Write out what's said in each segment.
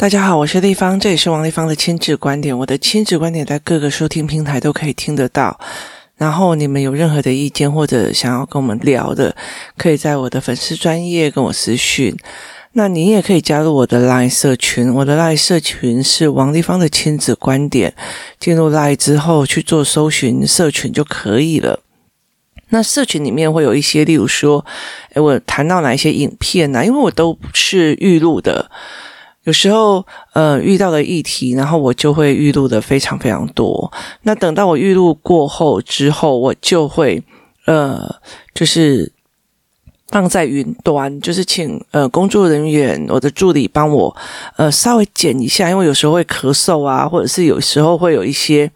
大家好，我是立方，这里是王立方的亲子观点。我的亲子观点在各个收听平台都可以听得到。然后你们有任何的意见或者想要跟我们聊的，可以在我的粉丝专业跟我私讯。那你也可以加入我的 LINE 社群，我的 LINE 社群是王立方的亲子观点。进入 LINE 之后去做搜寻社群就可以了。那社群里面会有一些，例如说，诶，我谈到哪一些影片呢？因为我都是预录的。有时候，呃，遇到的议题，然后我就会预录的非常非常多。那等到我预录过后之后，我就会，呃，就是放在云端，就是请呃工作人员，我的助理帮我，呃，稍微剪一下，因为有时候会咳嗽啊，或者是有时候会有一些。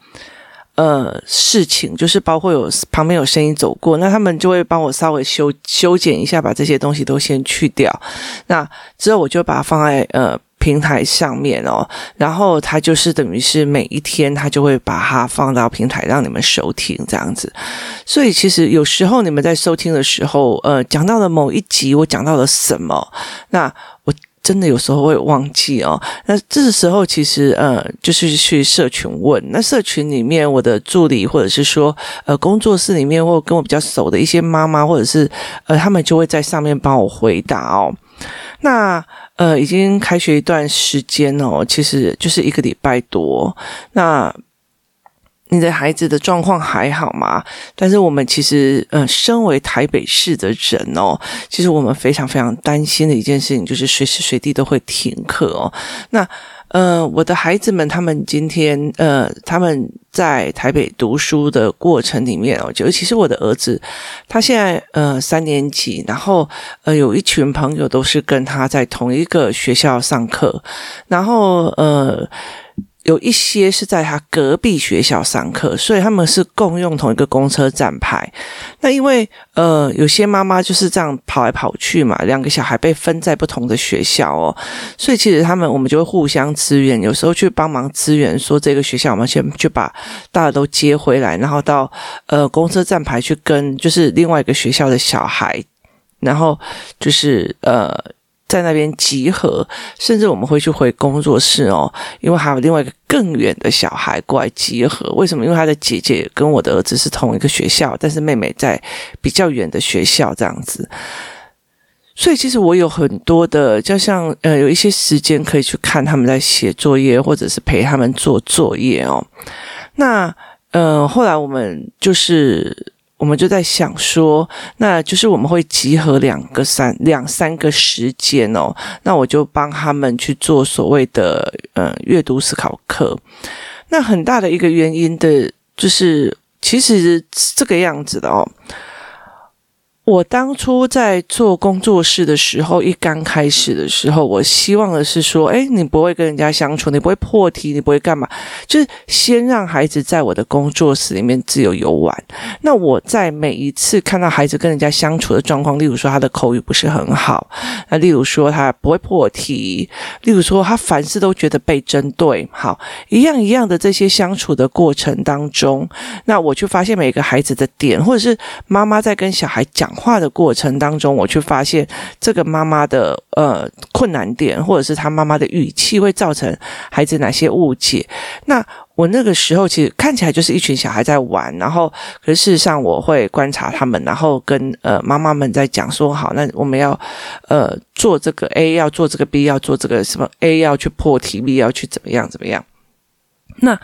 呃，事情就是包括有旁边有声音走过，那他们就会帮我稍微修修剪一下，把这些东西都先去掉。那之后我就把它放在呃平台上面哦，然后它就是等于是每一天它就会把它放到平台让你们收听这样子。所以其实有时候你们在收听的时候，呃，讲到了某一集我讲到了什么，那我。真的有时候会忘记哦，那这时候其实呃，就是去社群问，那社群里面我的助理或者是说呃工作室里面或跟我比较熟的一些妈妈或者是呃他们就会在上面帮我回答哦。那呃已经开学一段时间哦，其实就是一个礼拜多那。你的孩子的状况还好吗？但是我们其实，呃，身为台北市的人哦，其实我们非常非常担心的一件事情，就是随时随地都会停课哦。那，呃，我的孩子们，他们今天，呃，他们在台北读书的过程里面哦，就尤其是我的儿子，他现在呃三年级，然后呃有一群朋友都是跟他在同一个学校上课，然后呃。有一些是在他隔壁学校上课，所以他们是共用同一个公车站牌。那因为呃，有些妈妈就是这样跑来跑去嘛，两个小孩被分在不同的学校哦，所以其实他们我们就会互相支援，有时候去帮忙支援，说这个学校我们先去把大家都接回来，然后到呃公车站牌去跟就是另外一个学校的小孩，然后就是呃。在那边集合，甚至我们会去回工作室哦，因为还有另外一个更远的小孩过来集合。为什么？因为他的姐姐跟我的儿子是同一个学校，但是妹妹在比较远的学校这样子。所以其实我有很多的，就像呃，有一些时间可以去看他们在写作业，或者是陪他们做作业哦。那呃，后来我们就是。我们就在想说，那就是我们会集合两个三两三个时间哦，那我就帮他们去做所谓的嗯阅读思考课。那很大的一个原因的，就是其实是这个样子的哦。我当初在做工作室的时候，一刚开始的时候，我希望的是说，诶，你不会跟人家相处，你不会破题，你不会干嘛，就是先让孩子在我的工作室里面自由游玩。那我在每一次看到孩子跟人家相处的状况，例如说他的口语不是很好，那例如说他不会破题，例如说他凡事都觉得被针对，好，一样一样的这些相处的过程当中，那我就发现每个孩子的点，或者是妈妈在跟小孩讲。话的过程当中，我去发现这个妈妈的呃困难点，或者是她妈妈的语气会造成孩子哪些误解。那我那个时候其实看起来就是一群小孩在玩，然后可是事实上我会观察他们，然后跟呃妈妈们在讲说，好，那我们要呃做这个 A，要做这个 B，要做这个什么 A 要去破题，B 要去怎么样怎么样。那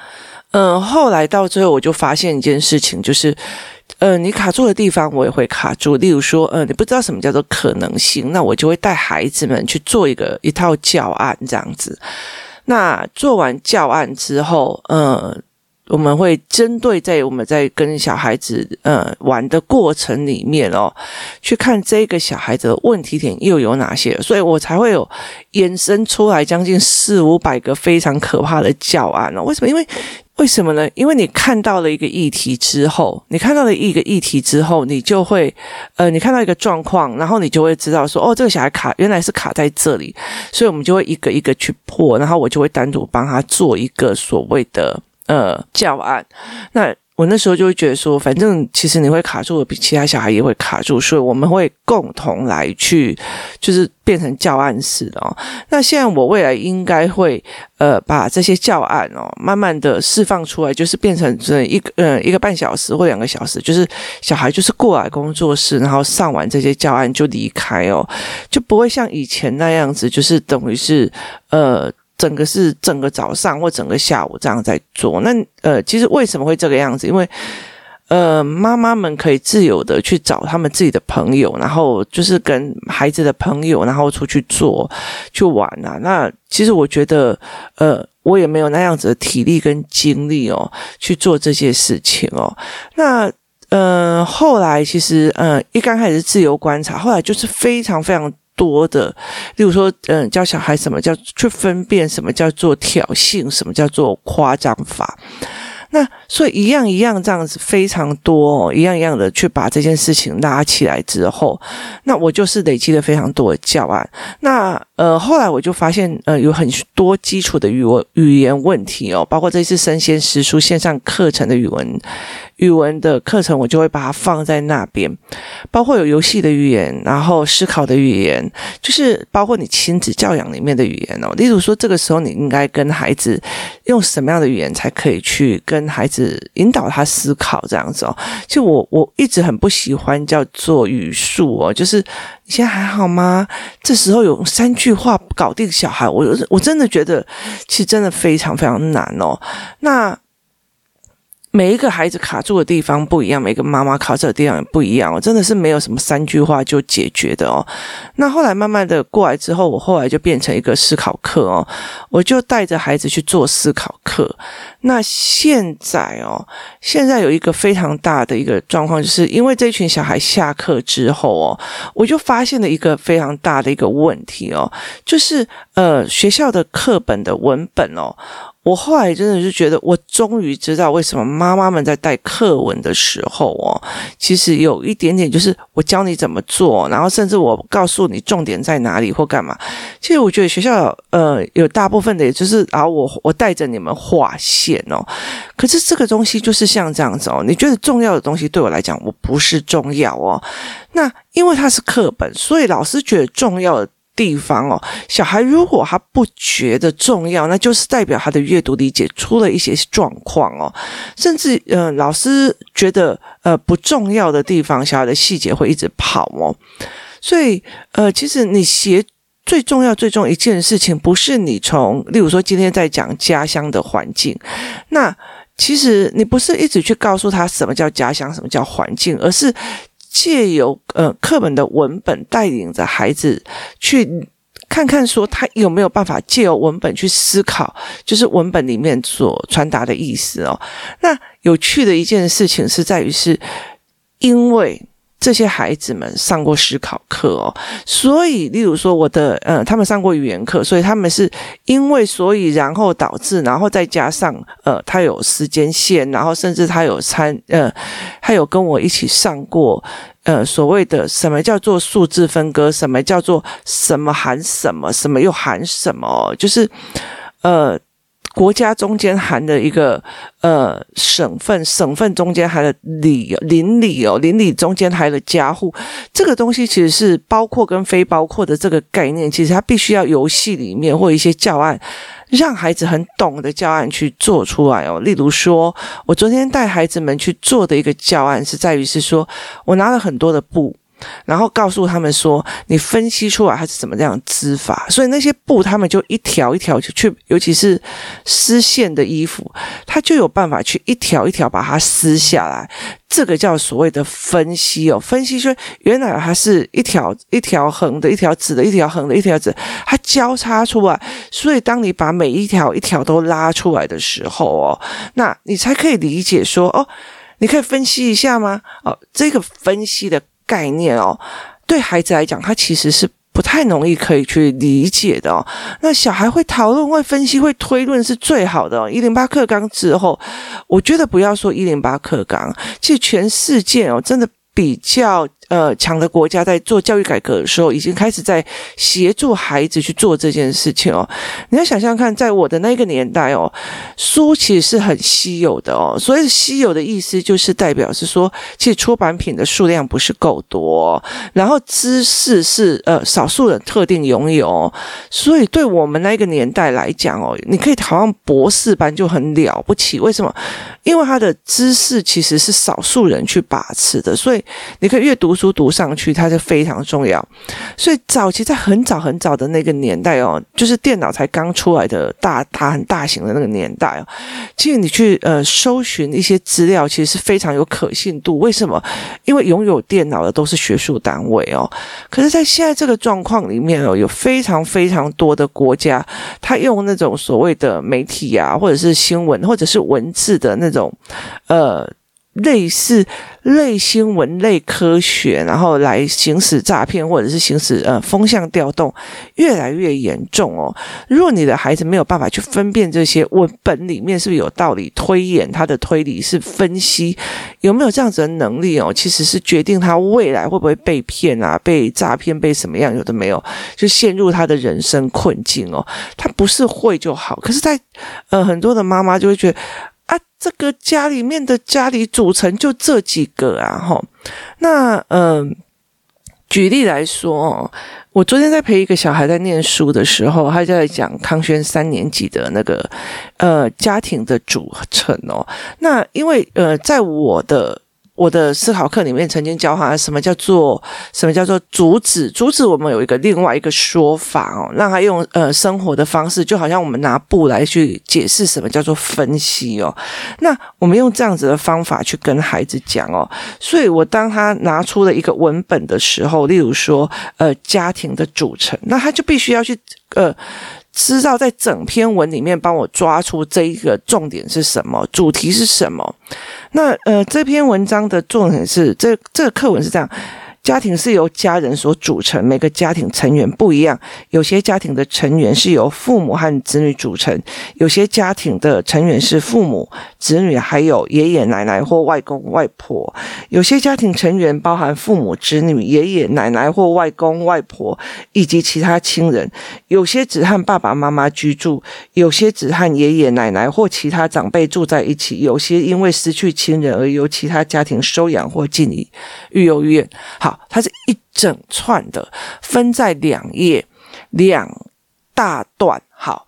呃后来到最后，我就发现一件事情，就是。呃，你卡住的地方，我也会卡住。例如说，呃，你不知道什么叫做可能性，那我就会带孩子们去做一个一套教案这样子。那做完教案之后，嗯，我们会针对在我们在跟小孩子呃玩的过程里面哦，去看这个小孩子的问题点又有哪些，所以我才会有衍生出来将近四五百个非常可怕的教案哦。为什么？因为为什么呢？因为你看到了一个议题之后，你看到了一个议题之后，你就会，呃，你看到一个状况，然后你就会知道说，哦，这个小孩卡原来是卡在这里，所以我们就会一个一个去破，然后我就会单独帮他做一个所谓的呃教案。那我那时候就会觉得说，反正其实你会卡住，比其他小孩也会卡住，所以我们会共同来去，就是变成教案式的哦。那现在我未来应该会呃把这些教案哦，慢慢的释放出来，就是变成这一个呃一个半小时或两个小时，就是小孩就是过来工作室，然后上完这些教案就离开哦，就不会像以前那样子，就是等于是呃。整个是整个早上或整个下午这样在做，那呃，其实为什么会这个样子？因为呃，妈妈们可以自由的去找他们自己的朋友，然后就是跟孩子的朋友，然后出去做去玩啊。那其实我觉得，呃，我也没有那样子的体力跟精力哦，去做这些事情哦。那呃，后来其实呃，一刚开始自由观察，后来就是非常非常。多的，例如说，嗯，教小孩什么叫去分辨什么叫做挑衅，什么叫做夸张法。那所以一样一样这样子非常多哦，一样一样的去把这件事情拉起来之后，那我就是累积了非常多的教案。那呃后来我就发现呃有很多基础的语文语言问题哦，包括这次生鲜时书线上课程的语文语文的课程，我就会把它放在那边，包括有游戏的语言，然后思考的语言，就是包括你亲子教养里面的语言哦。例如说，这个时候你应该跟孩子用什么样的语言才可以去跟跟孩子引导他思考这样子哦，就我我一直很不喜欢叫做语速哦，就是你现在还好吗？这时候有三句话搞定小孩，我我真的觉得其实真的非常非常难哦。那。每一个孩子卡住的地方不一样，每个妈妈卡住的地方也不一样哦，真的是没有什么三句话就解决的哦。那后来慢慢的过来之后，我后来就变成一个思考课哦，我就带着孩子去做思考课。那现在哦，现在有一个非常大的一个状况，就是因为这群小孩下课之后哦，我就发现了一个非常大的一个问题哦，就是呃学校的课本的文本哦。我后来真的是觉得，我终于知道为什么妈妈们在带课文的时候哦，其实有一点点就是我教你怎么做，然后甚至我告诉你重点在哪里或干嘛。其实我觉得学校呃有大部分的，也就是啊我我带着你们画线哦。可是这个东西就是像这样子哦，你觉得重要的东西对我来讲我不是重要哦。那因为它是课本，所以老师觉得重要的。地方哦，小孩如果他不觉得重要，那就是代表他的阅读理解出了一些状况哦。甚至呃，老师觉得呃不重要的地方，小孩的细节会一直跑哦。所以呃，其实你写最重要、最重要一件事情，不是你从，例如说今天在讲家乡的环境，那其实你不是一直去告诉他什么叫家乡，什么叫环境，而是。借由呃课本的文本带领着孩子去看看，说他有没有办法借由文本去思考，就是文本里面所传达的意思哦。那有趣的一件事情是在于，是因为。这些孩子们上过思考课哦，所以，例如说我的，呃，他们上过语言课，所以他们是因为，所以，然后导致，然后再加上，呃，他有时间线，然后甚至他有参，呃，他有跟我一起上过，呃，所谓的什么叫做数字分割，什么叫做什么含什么，什么又含什么，就是，呃。国家中间含的一个呃省份，省份中间含的里邻里哦，邻里中间含的家户，这个东西其实是包括跟非包括的这个概念，其实它必须要游戏里面或一些教案，让孩子很懂的教案去做出来哦。例如说，我昨天带孩子们去做的一个教案是在于是说，我拿了很多的布。然后告诉他们说，你分析出来它是怎么这样织法，所以那些布他们就一条一条去，尤其是丝线的衣服，他就有办法去一条一条把它撕下来。这个叫所谓的分析哦，分析说原来它是一条一条横的，一条直的，一条横的，一条直，它交叉出来。所以当你把每一条一条都拉出来的时候哦，那你才可以理解说哦，你可以分析一下吗？哦，这个分析的。概念哦，对孩子来讲，他其实是不太容易可以去理解的哦。那小孩会讨论、会分析、会推论是最好的哦。一零八课纲之后，我觉得不要说一零八课纲，其实全世界哦，真的比较呃强的国家在做教育改革的时候，已经开始在协助孩子去做这件事情哦。你要想想看，在我的那个年代哦，书其实是很稀有的哦。所以稀有的意思就是代表是说，其实出版品的数量不是够多，然后知识是呃少数人特定拥有，所以对我们那个年代来讲哦，你可以好像博士班就很了不起。为什么？因为他的知识其实是少数人去把持的，所以你可以阅读书读上去，它就非常重要。所以早期在很早很早的那个年代哦，就是电脑才刚出来的大大很大型的那个年代哦，其实你去呃搜寻一些资料，其实是非常有可信度。为什么？因为拥有电脑的都是学术单位哦。可是，在现在这个状况里面哦，有非常非常多的国家，他用那种所谓的媒体啊，或者是新闻，或者是文字的那种，呃。类似类新闻、类科学，然后来行使诈骗，或者是行使呃风向调动，越来越严重哦。如果你的孩子没有办法去分辨这些文本里面是不是有道理，推演他的推理是分析有没有这样子的能力哦，其实是决定他未来会不会被骗啊、被诈骗、被什么样，有的没有，就陷入他的人生困境哦。他不是会就好，可是在呃很多的妈妈就会觉得。啊，这个家里面的家里组成就这几个啊，哈。那嗯、举例来说哦，我昨天在陪一个小孩在念书的时候，他就在讲康轩三年级的那个呃家庭的组成哦。那因为呃，在我的。我的思考课里面曾经教他什么叫做什么叫做阻止，阻止我们有一个另外一个说法哦，让他用呃生活的方式，就好像我们拿布来去解释什么叫做分析哦。那我们用这样子的方法去跟孩子讲哦，所以我当他拿出了一个文本的时候，例如说呃家庭的组成，那他就必须要去呃。知道在整篇文里面帮我抓出这一个重点是什么，主题是什么？那呃，这篇文章的重点是这这个课文是这样。家庭是由家人所组成，每个家庭成员不一样。有些家庭的成员是由父母和子女组成，有些家庭的成员是父母、子女还有爷爷奶奶或外公外婆。有些家庭成员包含父母、子女、爷爷奶奶或外公外婆以及其他亲人。有些只和爸爸妈妈居住，有些只和爷爷奶奶或其他长辈住在一起。有些因为失去亲人而由其他家庭收养或寄予育幼院。好。它是一整串的，分在两页两大段。好，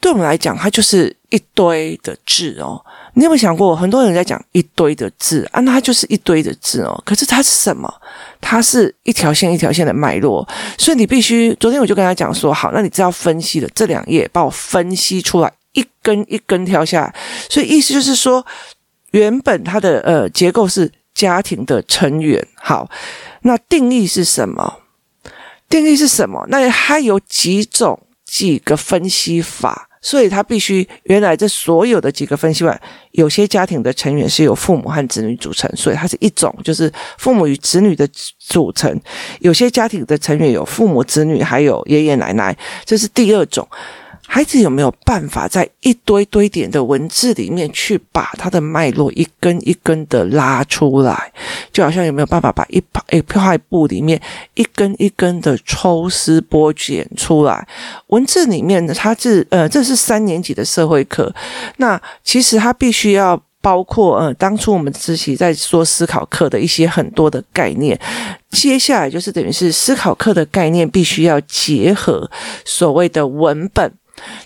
对我们来讲，它就是一堆的字哦。你有没有想过，很多人在讲一堆的字啊，那它就是一堆的字哦。可是它是什么？它是一条线一条线的脉络。所以你必须，昨天我就跟他讲说，好，那你只要分析了这两页，帮我分析出来，一根一根挑下来。所以意思就是说，原本它的呃结构是。家庭的成员，好，那定义是什么？定义是什么？那它有几种几个分析法，所以它必须原来这所有的几个分析法，有些家庭的成员是由父母和子女组成，所以它是一种，就是父母与子女的组成；有些家庭的成员有父母、子女，还有爷爷奶奶，这是第二种。孩子有没有办法在一堆堆点的文字里面去把它的脉络一根一根的拉出来？就好像有没有办法把一一块布里面一根一根的抽丝剥茧出来？文字里面呢，它是呃，这是三年级的社会课。那其实它必须要包括呃，当初我们自己在说思考课的一些很多的概念。接下来就是等于是思考课的概念，必须要结合所谓的文本。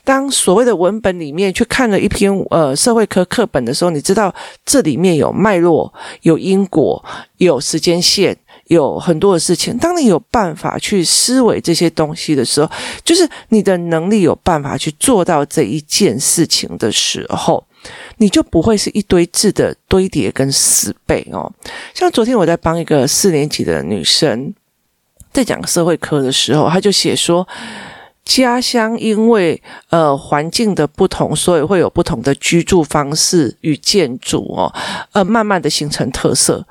当所谓的文本里面去看了一篇呃社会科课本的时候，你知道这里面有脉络、有因果、有时间线，有很多的事情。当你有办法去思维这些东西的时候，就是你的能力有办法去做到这一件事情的时候，你就不会是一堆字的堆叠跟死背哦。像昨天我在帮一个四年级的女生在讲社会科的时候，她就写说。家乡因为呃环境的不同，所以会有不同的居住方式与建筑哦，呃，慢慢的形成特色，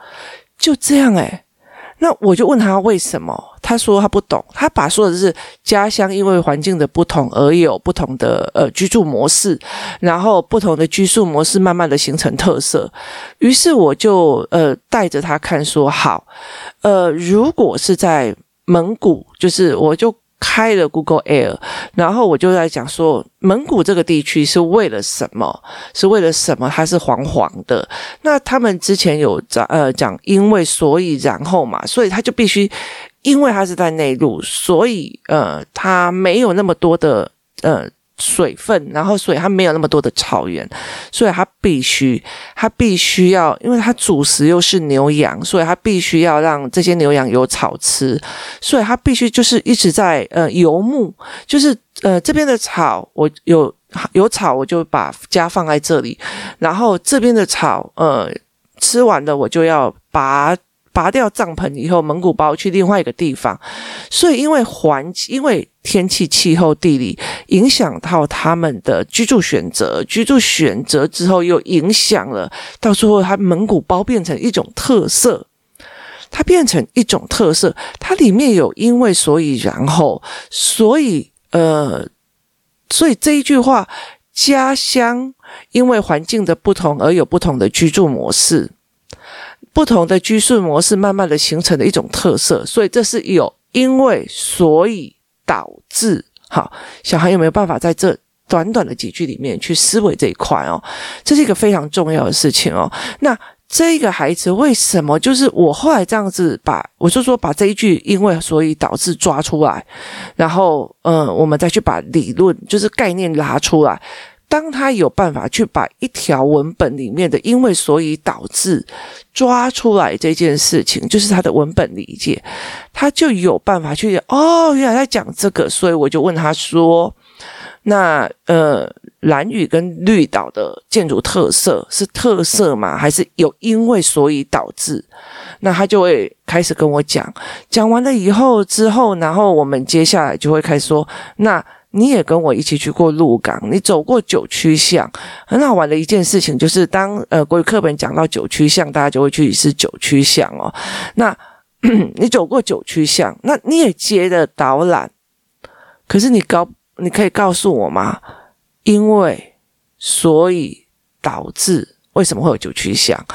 就这样诶。那我就问他为什么，他说他不懂，他把说的是家乡因为环境的不同而有不同的呃居住模式，然后不同的居住模式慢慢的形成特色。于是我就呃带着他看说好，呃如果是在蒙古，就是我就。开了 Google Air，然后我就在讲说，蒙古这个地区是为了什么？是为了什么？它是黄黄的。那他们之前有讲呃讲，因为所以然后嘛，所以他就必须，因为他是在内陆，所以呃，他没有那么多的呃。水分，然后所以它没有那么多的草原，所以它必须，它必须要，因为它主食又是牛羊，所以它必须要让这些牛羊有草吃，所以它必须就是一直在呃游牧，就是呃这边的草我有有草我就把家放在这里，然后这边的草呃吃完了我就要拔。拔掉帐篷以后，蒙古包去另外一个地方，所以因为环、因为天气、气候、地理影响到他们的居住选择，居住选择之后又影响了，到最后它蒙古包变成一种特色，它变成一种特色，它里面有因为所以然后，所以呃，所以这一句话，家乡因为环境的不同而有不同的居住模式。不同的居住模式，慢慢的形成的一种特色，所以这是有因为所以导致。好，小孩有没有办法在这短短的几句里面去思维这一块哦？这是一个非常重要的事情哦。那这个孩子为什么就是我后来这样子把，我就说把这一句因为所以导致抓出来，然后嗯，我们再去把理论就是概念拉出来。当他有办法去把一条文本里面的因为所以导致抓出来这件事情，就是他的文本理解，他就有办法去哦，原来在讲这个，所以我就问他说：“那呃，蓝屿跟绿岛的建筑特色是特色吗？还是有因为所以导致？”那他就会开始跟我讲，讲完了以后之后，然后我们接下来就会开始说那。你也跟我一起去过鹿港，你走过九曲巷，很好玩的一件事情就是当，当呃国语课本讲到九曲巷，大家就会去是九曲巷哦。那 你走过九曲巷，那你也接的导览，可是你告，你可以告诉我吗？因为所以导致为什么会有九曲巷？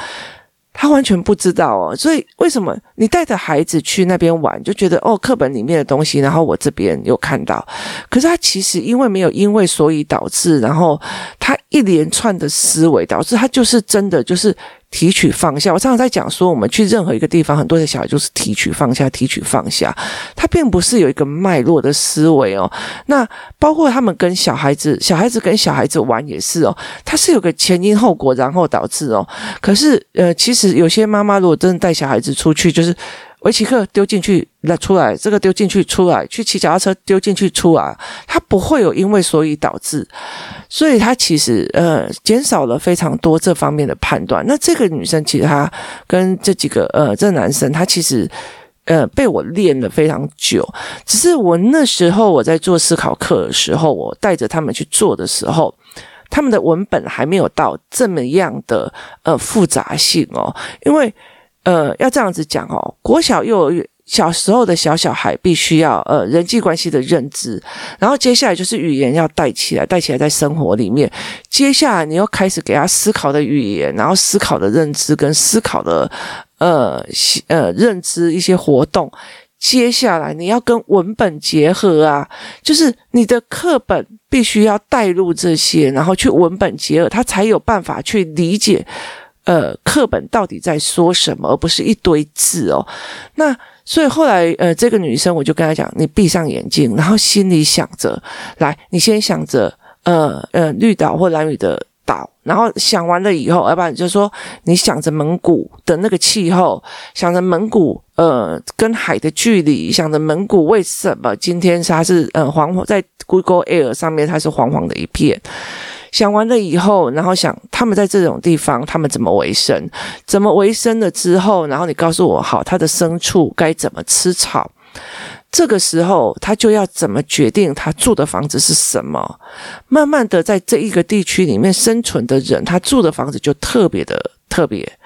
他完全不知道哦，所以为什么你带着孩子去那边玩，就觉得哦，课本里面的东西，然后我这边有看到，可是他其实因为没有因为所以导致，然后他一连串的思维导致他就是真的就是。提取放下，我常常在讲说，我们去任何一个地方，很多的小孩就是提取放下，提取放下，他并不是有一个脉络的思维哦。那包括他们跟小孩子，小孩子跟小孩子玩也是哦，他是有个前因后果，然后导致哦。可是呃，其实有些妈妈如果真的带小孩子出去，就是。围棋课丢进去，了出来，这个丢进去出来，去骑脚踏车丢进去出来，它不会有因为所以导致，所以它其实呃减少了非常多这方面的判断。那这个女生其实她跟这几个呃这男生，他其实呃被我练了非常久，只是我那时候我在做思考课的时候，我带着他们去做的时候，他们的文本还没有到这么样的呃复杂性哦，因为。呃，要这样子讲哦，国小、幼儿园小时候的小小孩必须要呃人际关系的认知，然后接下来就是语言要带起来，带起来在生活里面。接下来你要开始给他思考的语言，然后思考的认知跟思考的呃呃认知一些活动。接下来你要跟文本结合啊，就是你的课本必须要带入这些，然后去文本结合，他才有办法去理解。呃，课本到底在说什么，而不是一堆字哦。那所以后来，呃，这个女生我就跟她讲，你闭上眼睛，然后心里想着，来，你先想着，呃呃，绿岛或蓝雨的岛，然后想完了以后，要不然就说你想着蒙古的那个气候，想着蒙古呃跟海的距离，想着蒙古为什么今天它是呃黄黄，在 Google Air 上面它是黄黄的一片。想完了以后，然后想他们在这种地方，他们怎么维生？怎么维生了之后，然后你告诉我，好，他的牲畜该怎么吃草？这个时候，他就要怎么决定他住的房子是什么？慢慢的，在这一个地区里面生存的人，他住的房子就特别的特别。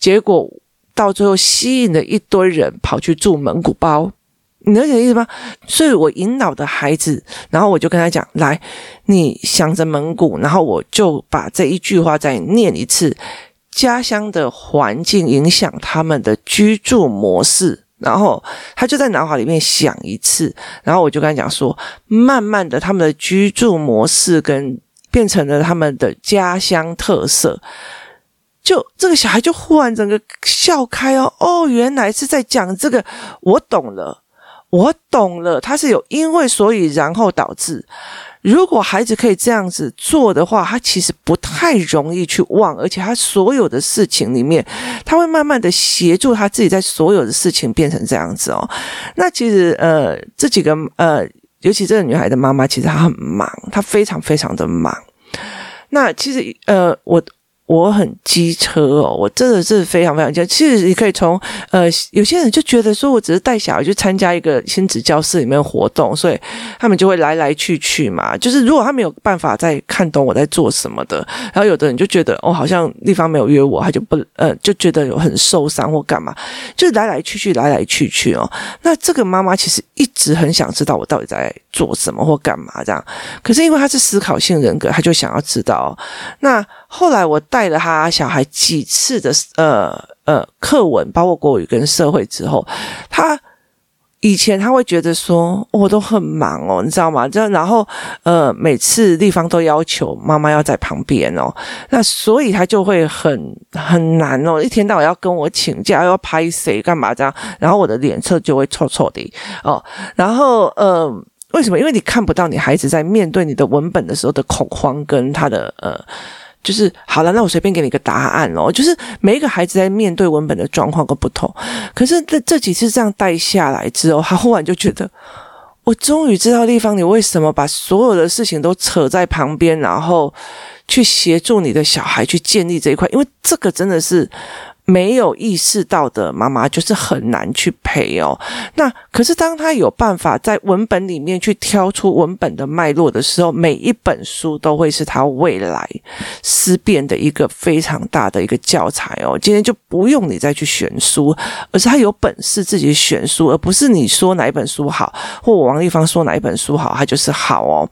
结果到最后吸引了一堆人跑去住蒙古包。你了解意思吗？所以我引导的孩子，然后我就跟他讲：来，你想着蒙古，然后我就把这一句话再念一次。家乡的环境影响他们的居住模式，然后他就在脑海里面想一次，然后我就跟他讲说：慢慢的，他们的居住模式跟变成了他们的家乡特色。就这个小孩就忽然整个笑开哦哦，原来是在讲这个，我懂了。我懂了，他是有因为所以然后导致。如果孩子可以这样子做的话，他其实不太容易去忘，而且他所有的事情里面，他会慢慢的协助他自己在所有的事情变成这样子哦。那其实呃，这几个呃，尤其这个女孩的妈妈，其实她很忙，她非常非常的忙。那其实呃，我。我很机车哦，我真的是非常非常机车。其实你可以从呃，有些人就觉得说我只是带小孩去参加一个亲子教室里面活动，所以他们就会来来去去嘛。就是如果他没有办法再看懂我在做什么的，然后有的人就觉得哦，好像地方没有约我，他就不呃就觉得有很受伤或干嘛，就是来来去去，来来去去哦。那这个妈妈其实一直很想知道我到底在做什么或干嘛这样，可是因为她是思考性人格，她就想要知道。那后来我带了他小孩几次的呃呃课文，包括国语跟社会之后，他以前他会觉得说我都很忙哦，你知道吗？这然后呃每次地方都要求妈妈要在旁边哦，那所以他就会很很难哦，一天到晚要跟我请假，要拍谁干嘛这样，然后我的脸色就会臭臭的哦，然后呃为什么？因为你看不到你孩子在面对你的文本的时候的恐慌跟他的呃。就是好了，那我随便给你一个答案哦。就是每一个孩子在面对文本的状况都不同，可是这这几次这样带下来之后，他忽然就觉得，我终于知道立方，你为什么把所有的事情都扯在旁边，然后去协助你的小孩去建立这一块，因为这个真的是。没有意识到的妈妈就是很难去陪哦。那可是当他有办法在文本里面去挑出文本的脉络的时候，每一本书都会是他未来思辨的一个非常大的一个教材哦。今天就不用你再去选书，而是他有本事自己选书，而不是你说哪一本书好，或王立芳说哪一本书好，他就是好哦。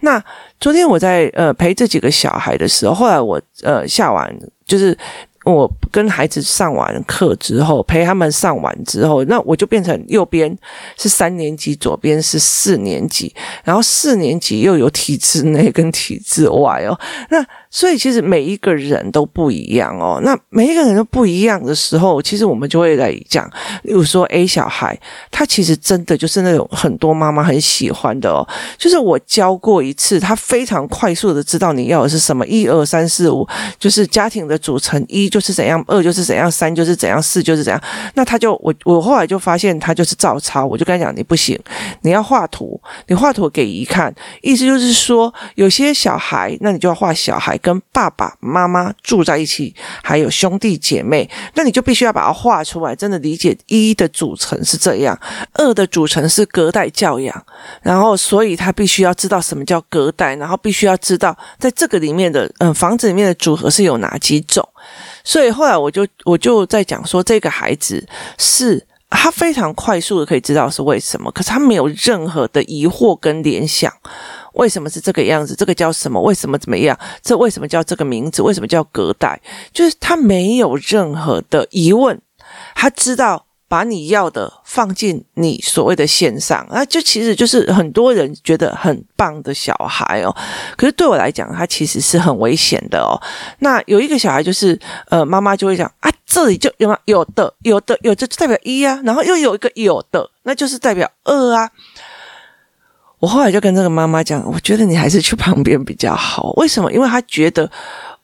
那昨天我在呃陪这几个小孩的时候，后来我呃下完就是。我跟孩子上完课之后，陪他们上完之后，那我就变成右边是三年级，左边是四年级，然后四年级又有体制内跟体制外哦，那。所以其实每一个人都不一样哦。那每一个人都不一样的时候，其实我们就会来讲，例如说 A 小孩，他其实真的就是那种很多妈妈很喜欢的哦。就是我教过一次，他非常快速的知道你要的是什么，一二三四五，就是家庭的组成，一就是怎样，二就是怎样，三就是怎样，四就是怎样。那他就我我后来就发现他就是照抄，我就跟他讲，你不行，你要画图，你画图给姨看，意思就是说有些小孩，那你就要画小孩。跟爸爸妈妈住在一起，还有兄弟姐妹，那你就必须要把它画出来，真的理解一的组成是这样，二的组成是隔代教养，然后所以他必须要知道什么叫隔代，然后必须要知道在这个里面的嗯房子里面的组合是有哪几种，所以后来我就我就在讲说，这个孩子是他非常快速的可以知道是为什么，可是他没有任何的疑惑跟联想。为什么是这个样子？这个叫什么？为什么怎么样？这为什么叫这个名字？为什么叫隔代？就是他没有任何的疑问，他知道把你要的放进你所谓的线上，那就其实就是很多人觉得很棒的小孩哦。可是对我来讲，他其实是很危险的哦。那有一个小孩就是，呃，妈妈就会讲啊，这里就有吗？有的，有的，有的就代表一啊，然后又有一个有的，那就是代表二啊。我后来就跟这个妈妈讲，我觉得你还是去旁边比较好。为什么？因为她觉得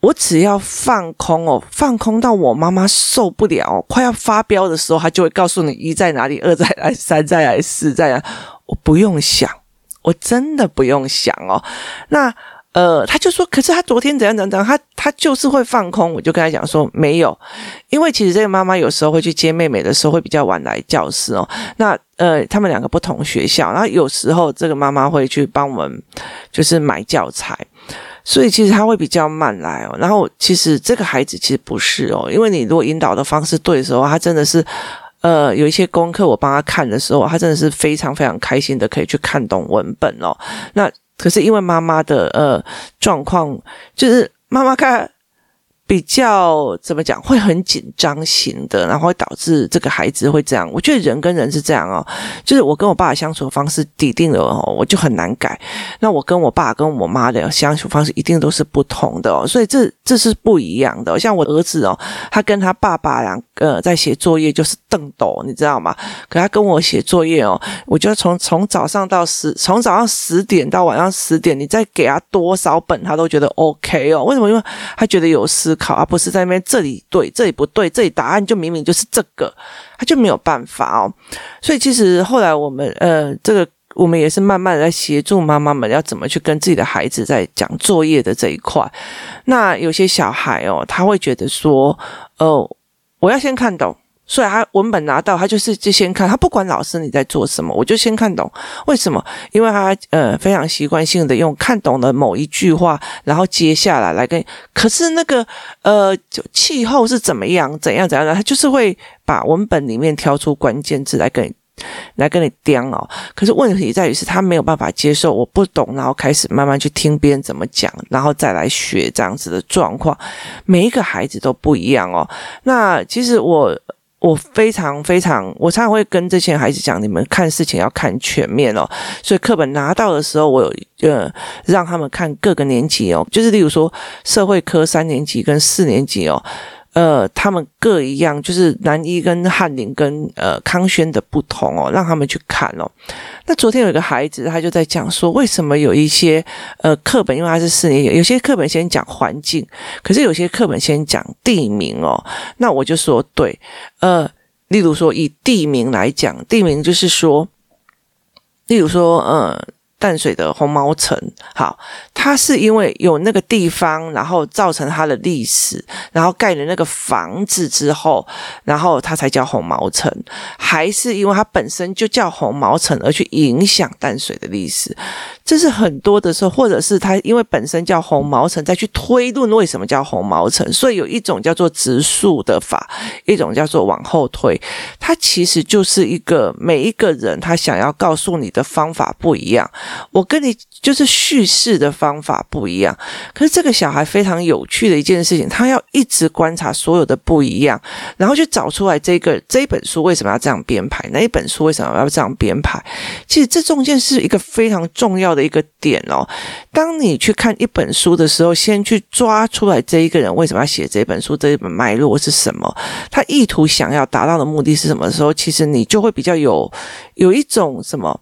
我只要放空哦，放空到我妈妈受不了，快要发飙的时候，她就会告诉你一在哪里，二在哪里，三在哪里，四在哪里。我不用想，我真的不用想哦。那。呃，他就说，可是他昨天怎样怎样怎样，他他就是会放空。我就跟他讲说，没有，因为其实这个妈妈有时候会去接妹妹的时候会比较晚来教室哦。那呃，他们两个不同学校，然后有时候这个妈妈会去帮我们就是买教材。所以其实他会比较慢来哦。然后其实这个孩子其实不是哦，因为你如果引导的方式对的时候，他真的是。呃，有一些功课我帮他看的时候，他真的是非常非常开心的，可以去看懂文本哦。那可是因为妈妈的呃状况，就是妈妈看。比较怎么讲，会很紧张型的，然后会导致这个孩子会这样。我觉得人跟人是这样哦，就是我跟我爸的相处方式底定了哦，我就很难改。那我跟我爸跟我妈的相处方式一定都是不同的哦，所以这这是不一样的。像我儿子哦，他跟他爸爸两个在写作业就是瞪斗，你知道吗？可他跟我写作业哦，我觉得从从早上到十，从早上十点到晚上十点，你再给他多少本，他都觉得 OK 哦。为什么？因为他觉得有思考，而不是在那边这里对，这里不对，这里答案就明明就是这个，他就没有办法哦。所以其实后来我们呃，这个我们也是慢慢的在协助妈妈们要怎么去跟自己的孩子在讲作业的这一块。那有些小孩哦，他会觉得说，哦、呃，我要先看懂。所以他文本拿到，他就是就先看，他不管老师你在做什么，我就先看懂。为什么？因为他呃非常习惯性的用看懂的某一句话，然后接下来来跟。可是那个呃气候是怎么样，怎样怎样的，他就是会把文本里面挑出关键字来跟你来跟你刁哦。可是问题在于是他没有办法接受我不懂，然后开始慢慢去听别人怎么讲，然后再来学这样子的状况。每一个孩子都不一样哦。那其实我。我非常非常，我常常会跟这些孩子讲，你们看事情要看全面哦。所以课本拿到的时候，我有呃让他们看各个年级哦，就是例如说社会科三年级跟四年级哦。呃，他们各一样，就是南一跟翰林跟呃康轩的不同哦，让他们去看哦。那昨天有一个孩子，他就在讲说，为什么有一些呃课本，因为他是四年级，有些课本先讲环境，可是有些课本先讲地名哦。那我就说对，呃，例如说以地名来讲，地名就是说，例如说，呃。淡水的红毛城，好，它是因为有那个地方，然后造成它的历史，然后盖了那个房子之后，然后它才叫红毛城，还是因为它本身就叫红毛城而去影响淡水的历史？这是很多的时候，或者是它因为本身叫红毛城，再去推论为什么叫红毛城，所以有一种叫做直述的法，一种叫做往后推，它其实就是一个每一个人他想要告诉你的方法不一样。我跟你就是叙事的方法不一样，可是这个小孩非常有趣的一件事情，他要一直观察所有的不一样，然后去找出来这个这一本书为什么要这样编排，那一本书为什么要这样编排。其实这中间是一个非常重要的一个点哦。当你去看一本书的时候，先去抓出来这一个人为什么要写这本书，这一本脉络是什么，他意图想要达到的目的是什么时候，其实你就会比较有有一种什么，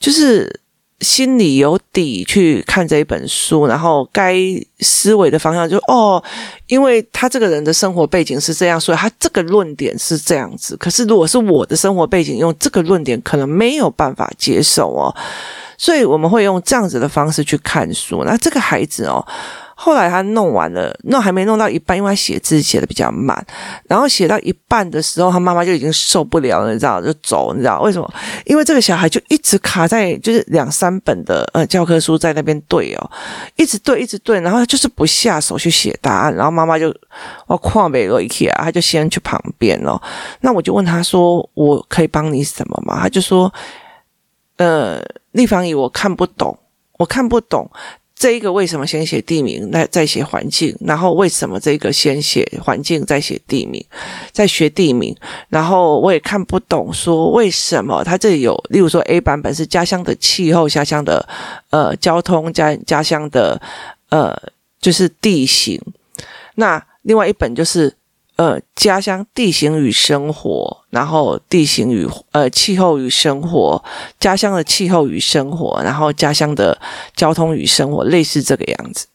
就是。心里有底去看这一本书，然后该思维的方向就哦，因为他这个人的生活背景是这样，所以他这个论点是这样子。可是如果是我的生活背景，用这个论点可能没有办法接受哦，所以我们会用这样子的方式去看书。那这个孩子哦。后来他弄完了，弄还没弄到一半，因为他写字写的比较慢，然后写到一半的时候，他妈妈就已经受不了了，你知道，就走，你知道为什么？因为这个小孩就一直卡在，就是两三本的呃教科书在那边对哦，一直对，一直对，然后他就是不下手去写答案，然后妈妈就我跨北了一下，他就先去旁边了。那我就问他说：“我可以帮你什么吗？”他就说：“呃，立方体我看不懂，我看不懂。”这一个为什么先写地名，那再写环境？然后为什么这个先写环境，再写地名，再学地名？然后我也看不懂，说为什么他这里有，例如说 A 版本是家乡的气候，家乡的呃交通，家家乡的呃就是地形。那另外一本就是。呃，家乡地形与生活，然后地形与呃气候与生活，家乡的气候与生活，然后家乡的交通与生活，类似这个样子。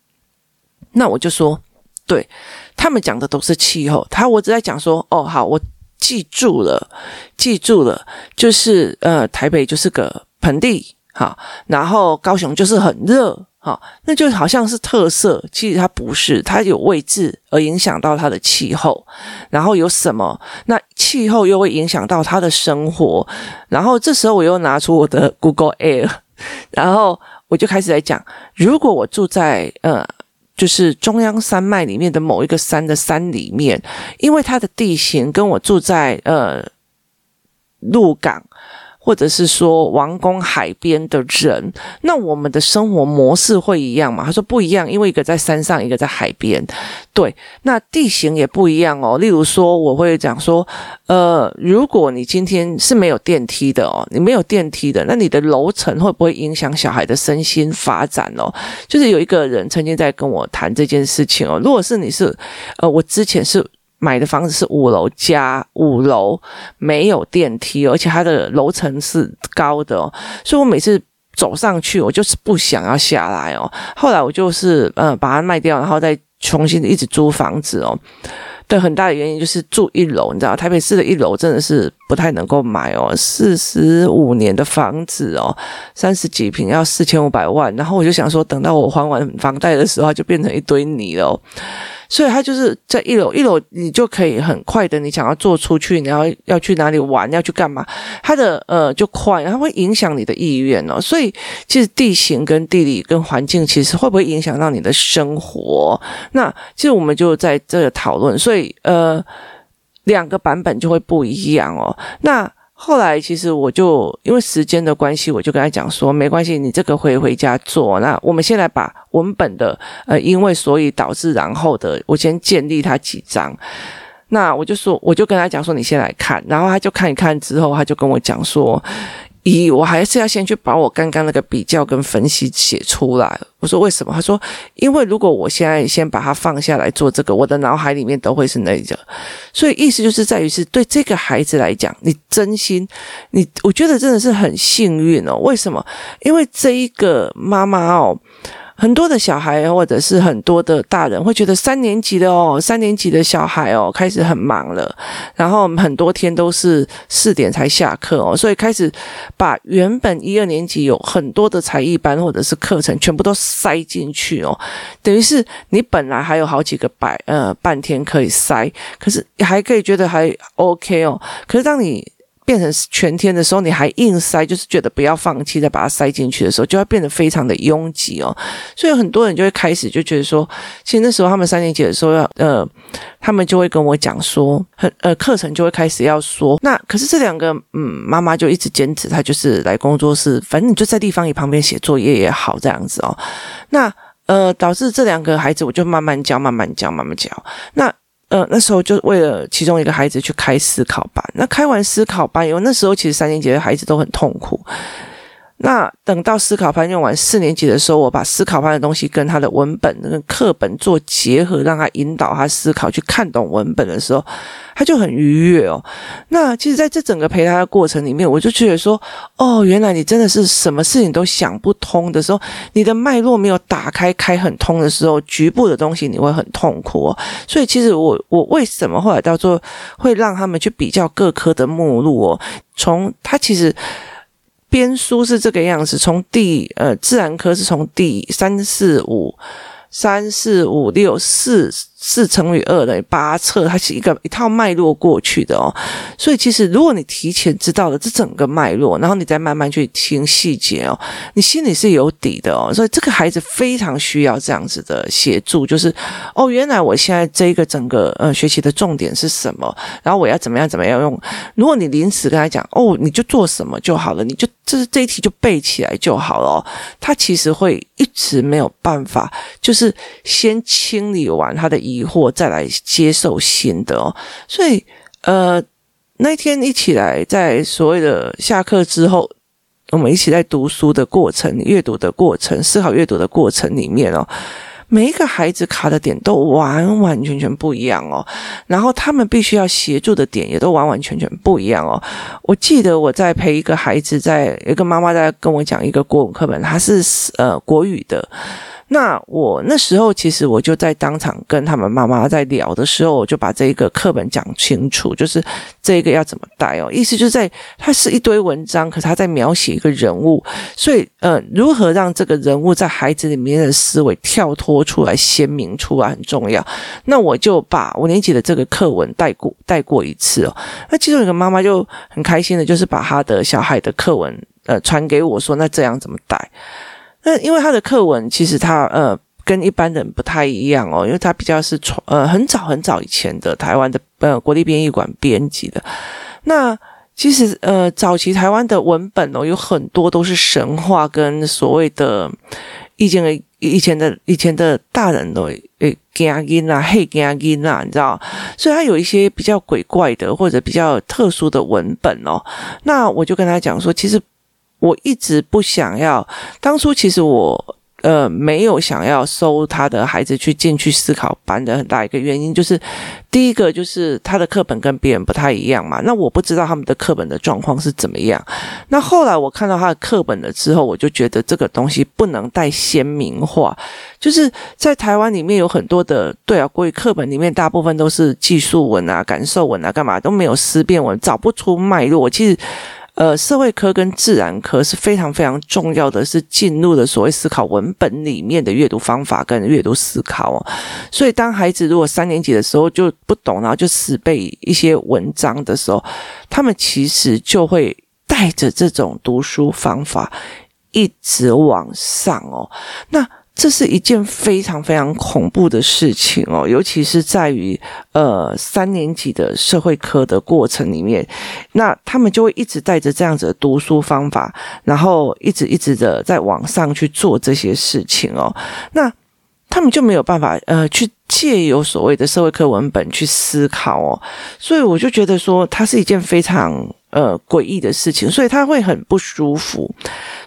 那我就说，对，他们讲的都是气候，他我只在讲说，哦，好，我记住了，记住了，就是呃，台北就是个盆地，好，然后高雄就是很热。好，那就好像是特色，其实它不是，它有位置而影响到它的气候，然后有什么，那气候又会影响到它的生活，然后这时候我又拿出我的 Google Air，然后我就开始来讲，如果我住在呃就是中央山脉里面的某一个山的山里面，因为它的地形跟我住在呃鹿港。或者是说王宫海边的人，那我们的生活模式会一样吗？他说不一样，因为一个在山上，一个在海边。对，那地形也不一样哦。例如说，我会讲说，呃，如果你今天是没有电梯的哦，你没有电梯的，那你的楼层会不会影响小孩的身心发展哦？就是有一个人曾经在跟我谈这件事情哦。如果是你是，呃，我之前是。买的房子是五楼加五楼，没有电梯，而且它的楼层是高的，所以我每次走上去，我就是不想要下来哦。后来我就是呃把它卖掉，然后再重新一直租房子哦。对，很大的原因就是住一楼，你知道，台北市的一楼真的是不太能够买哦。四十五年的房子哦，三十几平要四千五百万，然后我就想说，等到我还完房贷的时候，就变成一堆泥了哦。所以它就是在一楼，一楼你就可以很快的，你想要坐出去，你要要去哪里玩，要去干嘛，它的呃就快，它会影响你的意愿哦。所以其实地形跟地理跟环境，其实会不会影响到你的生活？那其实我们就在这个讨论，所以呃两个版本就会不一样哦。那。后来其实我就因为时间的关系，我就跟他讲说，没关系，你这个回回家做。那我们先来把文本的呃，因为所以导致然后的，我先建立他几张。那我就说，我就跟他讲说，你先来看，然后他就看一看之后，他就跟我讲说。一，我还是要先去把我刚刚那个比较跟分析写出来。我说为什么？他说，因为如果我现在先把它放下来做这个，我的脑海里面都会是那个。所以意思就是在于是对这个孩子来讲，你真心，你我觉得真的是很幸运哦。为什么？因为这一个妈妈哦。很多的小孩或者是很多的大人会觉得三年级的哦，三年级的小孩哦开始很忙了，然后很多天都是四点才下课哦，所以开始把原本一二年级有很多的才艺班或者是课程全部都塞进去哦，等于是你本来还有好几个百呃半天可以塞，可是还可以觉得还 OK 哦，可是当你。变成全天的时候，你还硬塞，就是觉得不要放弃，再把它塞进去的时候，就会变得非常的拥挤哦。所以很多人就会开始就觉得说，其实那时候他们三年级的时候要呃，他们就会跟我讲说，很呃课程就会开始要说。那可是这两个嗯妈妈就一直坚持，她就是来工作室，反正你就在地方椅旁边写作业也好这样子哦。那呃导致这两个孩子，我就慢慢教，慢慢教，慢慢教。那。呃，那时候就为了其中一个孩子去开思考班。那开完思考班以后，那时候其实三年级的孩子都很痛苦。那等到思考班用完四年级的时候，我把思考班的东西跟他的文本、跟课本做结合，让他引导他思考，去看懂文本的时候，他就很愉悦哦。那其实在这整个陪他的过程里面，我就觉得说，哦，原来你真的是什么事情都想不通的时候，你的脉络没有打开开很通的时候，局部的东西你会很痛苦哦。所以其实我我为什么后来到最后会让他们去比较各科的目录哦，从他其实。编书是这个样子，从第呃自然科是从第三四五三四五六四。四乘以二等于八册，它是一个一套脉络过去的哦。所以其实如果你提前知道了这整个脉络，然后你再慢慢去听细节哦，你心里是有底的哦。所以这个孩子非常需要这样子的协助，就是哦，原来我现在这个整个呃学习的重点是什么，然后我要怎么样怎么样用。如果你临时跟他讲哦，你就做什么就好了，你就这这一题就背起来就好了。他其实会一直没有办法，就是先清理完他的。疑惑，再来接受新的哦，所以呃，那天一起来在所谓的下课之后，我们一起在读书的过程、阅读的过程、思考阅读的过程里面哦，每一个孩子卡的点都完完全全不一样哦，然后他们必须要协助的点也都完完全全不一样哦。我记得我在陪一个孩子在，在一个妈妈在跟我讲一个国文课本，他是呃国语的。那我那时候其实我就在当场跟他们妈妈在聊的时候，我就把这个课本讲清楚，就是这个要怎么带哦，意思就是在它是一堆文章，可是他在描写一个人物，所以呃，如何让这个人物在孩子里面的思维跳脱出来、鲜明出来很重要。那我就把五年级的这个课文带过带过一次哦。那其中有个妈妈就很开心的，就是把他的小孩的课文呃传给我说，那这样怎么带？那因为他的课文，其实他呃跟一般人不太一样哦，因为他比较是从呃很早很早以前的台湾的呃国立编译馆编辑的。那其实呃早期台湾的文本哦，有很多都是神话跟所谓的意见的。以前的以前的大人都诶惊惊啊，嘿惊惊啊，你知道？所以他有一些比较鬼怪的或者比较特殊的文本哦。那我就跟他讲说，其实我一直不想要，当初其实我。呃，没有想要收他的孩子去进去思考班的很大一个原因，就是第一个就是他的课本跟别人不太一样嘛。那我不知道他们的课本的状况是怎么样。那后来我看到他的课本了之后，我就觉得这个东西不能带鲜明化。就是在台湾里面有很多的，对啊，国语课本里面大部分都是记述文啊、感受文啊，干嘛都没有思辨文，找不出脉络。其实。呃，社会科跟自然科是非常非常重要的，是进入了所谓思考文本里面的阅读方法跟阅读思考哦。所以，当孩子如果三年级的时候就不懂，然后就死背一些文章的时候，他们其实就会带着这种读书方法一直往上哦。那。这是一件非常非常恐怖的事情哦，尤其是在于呃三年级的社会科的过程里面，那他们就会一直带着这样子的读书方法，然后一直一直的在网上去做这些事情哦，那他们就没有办法呃去借由所谓的社会科文本去思考哦，所以我就觉得说它是一件非常呃诡异的事情，所以他会很不舒服。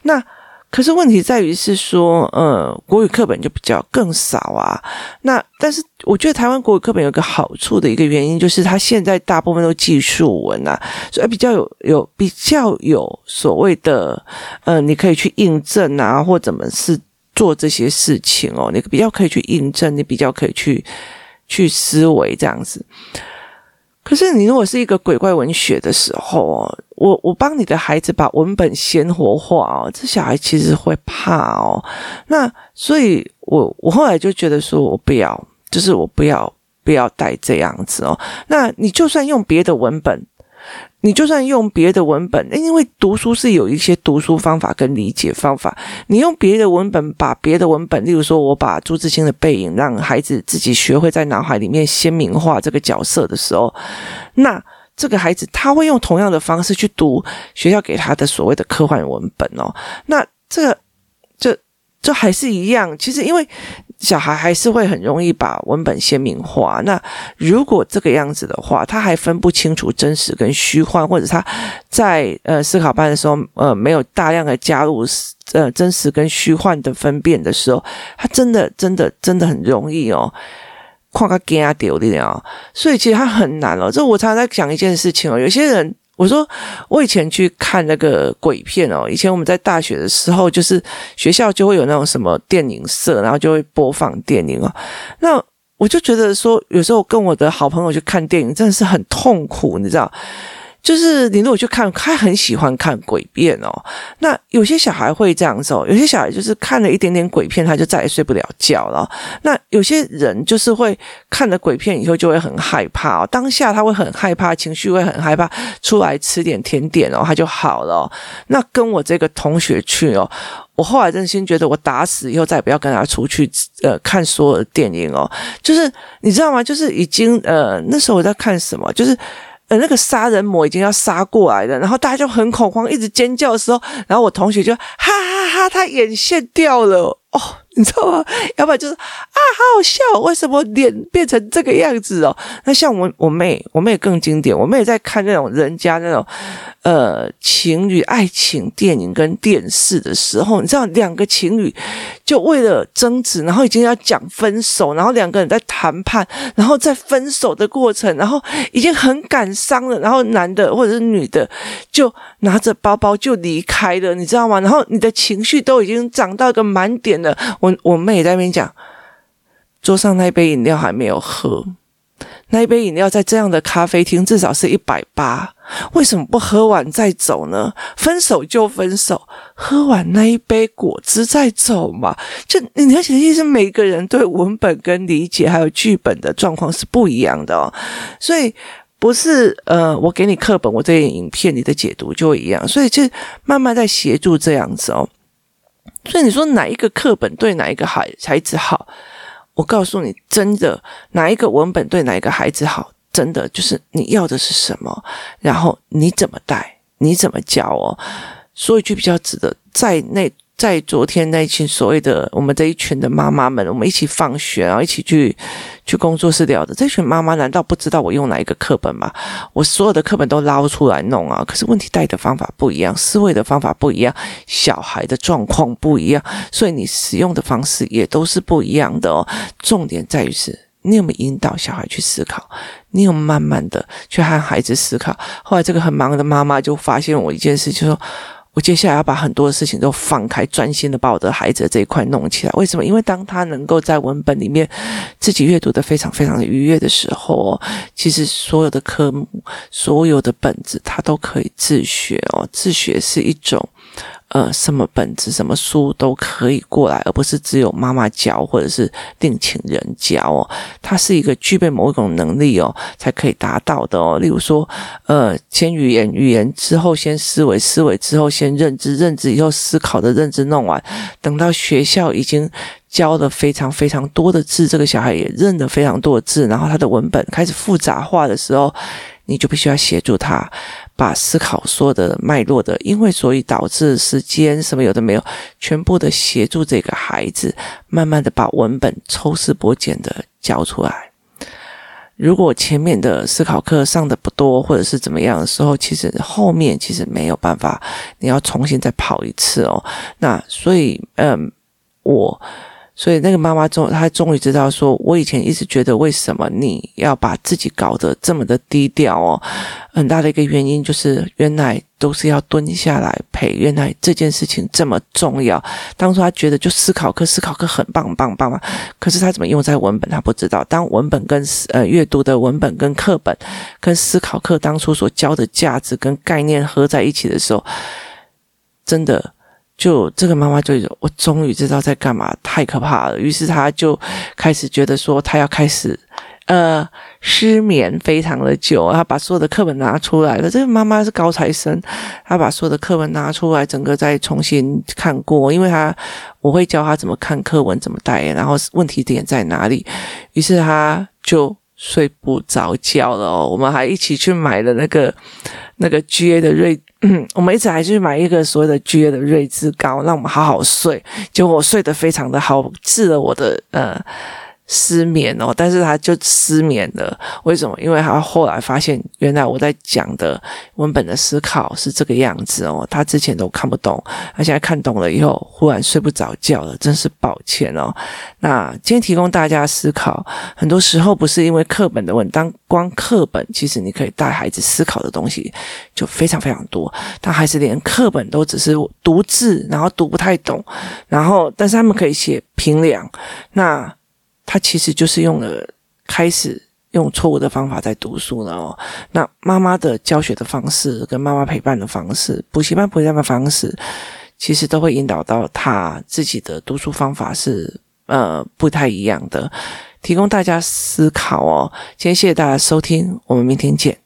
那。可是问题在于是说，呃，国语课本就比较更少啊。那但是我觉得台湾国语课本有个好处的一个原因，就是它现在大部分都记述文啊，所以比较有有比较有所谓的，呃，你可以去印证啊，或怎么是做这些事情哦，你比较可以去印证，你比较可以去去思维这样子。可是你如果是一个鬼怪文学的时候哦，我我帮你的孩子把文本鲜活化哦，这小孩其实会怕哦。那所以我我后来就觉得说我不要，就是我不要不要带这样子哦。那你就算用别的文本。你就算用别的文本，因为读书是有一些读书方法跟理解方法。你用别的文本，把别的文本，例如说，我把朱自清的《背影》让孩子自己学会在脑海里面鲜明化这个角色的时候，那这个孩子他会用同样的方式去读学校给他的所谓的科幻文本哦。那这个，这这还是一样。其实因为。小孩还是会很容易把文本鲜明化。那如果这个样子的话，他还分不清楚真实跟虚幻，或者他在呃思考班的时候，呃没有大量的加入呃真实跟虚幻的分辨的时候，他真的真的真的很容易哦，跨个惊掉的哦。所以其实他很难哦。这我常常在讲一件事情哦，有些人。我说，我以前去看那个鬼片哦，以前我们在大学的时候，就是学校就会有那种什么电影社，然后就会播放电影哦。那我就觉得说，有时候跟我的好朋友去看电影，真的是很痛苦，你知道。就是你如果去看，他很喜欢看鬼片哦。那有些小孩会这样子哦，有些小孩就是看了一点点鬼片，他就再也睡不了觉了。那有些人就是会看了鬼片以后就会很害怕哦，当下他会很害怕，情绪会很害怕，出来吃点甜点哦，他就好了。那跟我这个同学去哦，我后来真心觉得我打死以后再也不要跟他出去呃看所有的电影哦。就是你知道吗？就是已经呃那时候我在看什么，就是。呃，那个杀人魔已经要杀过来了，然后大家就很恐慌，一直尖叫的时候，然后我同学就哈哈哈哈，他眼线掉了。哦，你知道吗？要不然就是啊，好好笑，为什么脸变成这个样子哦？那像我我妹，我妹更经典，我妹也在看那种人家那种呃情侣爱情电影跟电视的时候，你知道两个情侣就为了争执，然后已经要讲分手，然后两个人在谈判，然后在分手的过程，然后已经很感伤了，然后男的或者是女的就拿着包包就离开了，你知道吗？然后你的情绪都已经涨到一个满点了。我我妹也在那边讲，桌上那一杯饮料还没有喝，那一杯饮料在这样的咖啡厅至少是一百八，为什么不喝完再走呢？分手就分手，喝完那一杯果汁再走嘛。就你了解的意思，每个人对文本跟理解还有剧本的状况是不一样的哦，所以不是呃，我给你课本，我这些影片你的解读就一样，所以就慢慢在协助这样子哦。所以你说哪一个课本对哪一个孩孩子好？我告诉你，真的哪一个文本对哪一个孩子好？真的就是你要的是什么，然后你怎么带，你怎么教哦。说一句比较值得在那。在昨天那一群所谓的我们这一群的妈妈们，我们一起放学，然后一起去去工作室聊的。这群妈妈难道不知道我用哪一个课本吗？我所有的课本都捞出来弄啊，可是问题带的方法不一样，思维的方法不一样，小孩的状况不一样，所以你使用的方式也都是不一样的哦。重点在于是你有没有引导小孩去思考，你有慢慢的去和孩子思考。后来这个很忙的妈妈就发现我一件事，就说。我接下来要把很多的事情都放开，专心的把我的孩子的这一块弄起来。为什么？因为当他能够在文本里面自己阅读的非常非常的愉悦的时候，其实所有的科目、所有的本子，他都可以自学哦。自学是一种。呃，什么本子、什么书都可以过来，而不是只有妈妈教或者是另请人教哦。它是一个具备某一种能力哦，才可以达到的哦。例如说，呃，先语言，语言之后先思维，思维之后先认知，认知以后思考的认知弄完，等到学校已经教了非常非常多的字，这个小孩也认得非常多的字，然后他的文本开始复杂化的时候，你就必须要协助他。把思考说的脉络的，因为所以导致时间什么有的没有，全部的协助这个孩子，慢慢的把文本抽丝剥茧的教出来。如果前面的思考课上的不多，或者是怎么样的时候，其实后面其实没有办法，你要重新再跑一次哦。那所以，嗯，我。所以那个妈妈终，她终于知道说，我以前一直觉得，为什么你要把自己搞得这么的低调哦？很大的一个原因就是，原来都是要蹲下来陪，原来这件事情这么重要。当初她觉得就思考课，思考课很棒，棒，棒嘛。可是她怎么用在文本，她不知道。当文本跟呃阅读的文本跟课本跟思考课当初所教的价值跟概念合在一起的时候，真的。就这个妈妈就我终于知道在干嘛，太可怕了。于是她就开始觉得说，她要开始呃失眠，非常的久。她把所有的课本拿出来了。这个妈妈是高材生，她把所有的课本拿出来，整个再重新看过。因为她我会教她怎么看课文，怎么带，然后问题点在哪里。于是她就睡不着觉了哦。我们还一起去买了那个那个 GA 的瑞。嗯，我们一直还去买一个所谓的 GA 的瑞姿膏，让我们好好睡。结果我睡得非常的好，治了我的呃。失眠哦，但是他就失眠了。为什么？因为他后来发现，原来我在讲的文本的思考是这个样子哦。他之前都看不懂，他现在看懂了以后，忽然睡不着觉了，真是抱歉哦。那今天提供大家思考，很多时候不是因为课本的问题，当光课本其实你可以带孩子思考的东西就非常非常多。但孩子连课本都只是读字，然后读不太懂，然后但是他们可以写评量，那。他其实就是用了开始用错误的方法在读书了哦。那妈妈的教学的方式跟妈妈陪伴的方式，补习班陪伴的方式，其实都会引导到他自己的读书方法是呃不太一样的，提供大家思考哦。今天谢谢大家收听，我们明天见。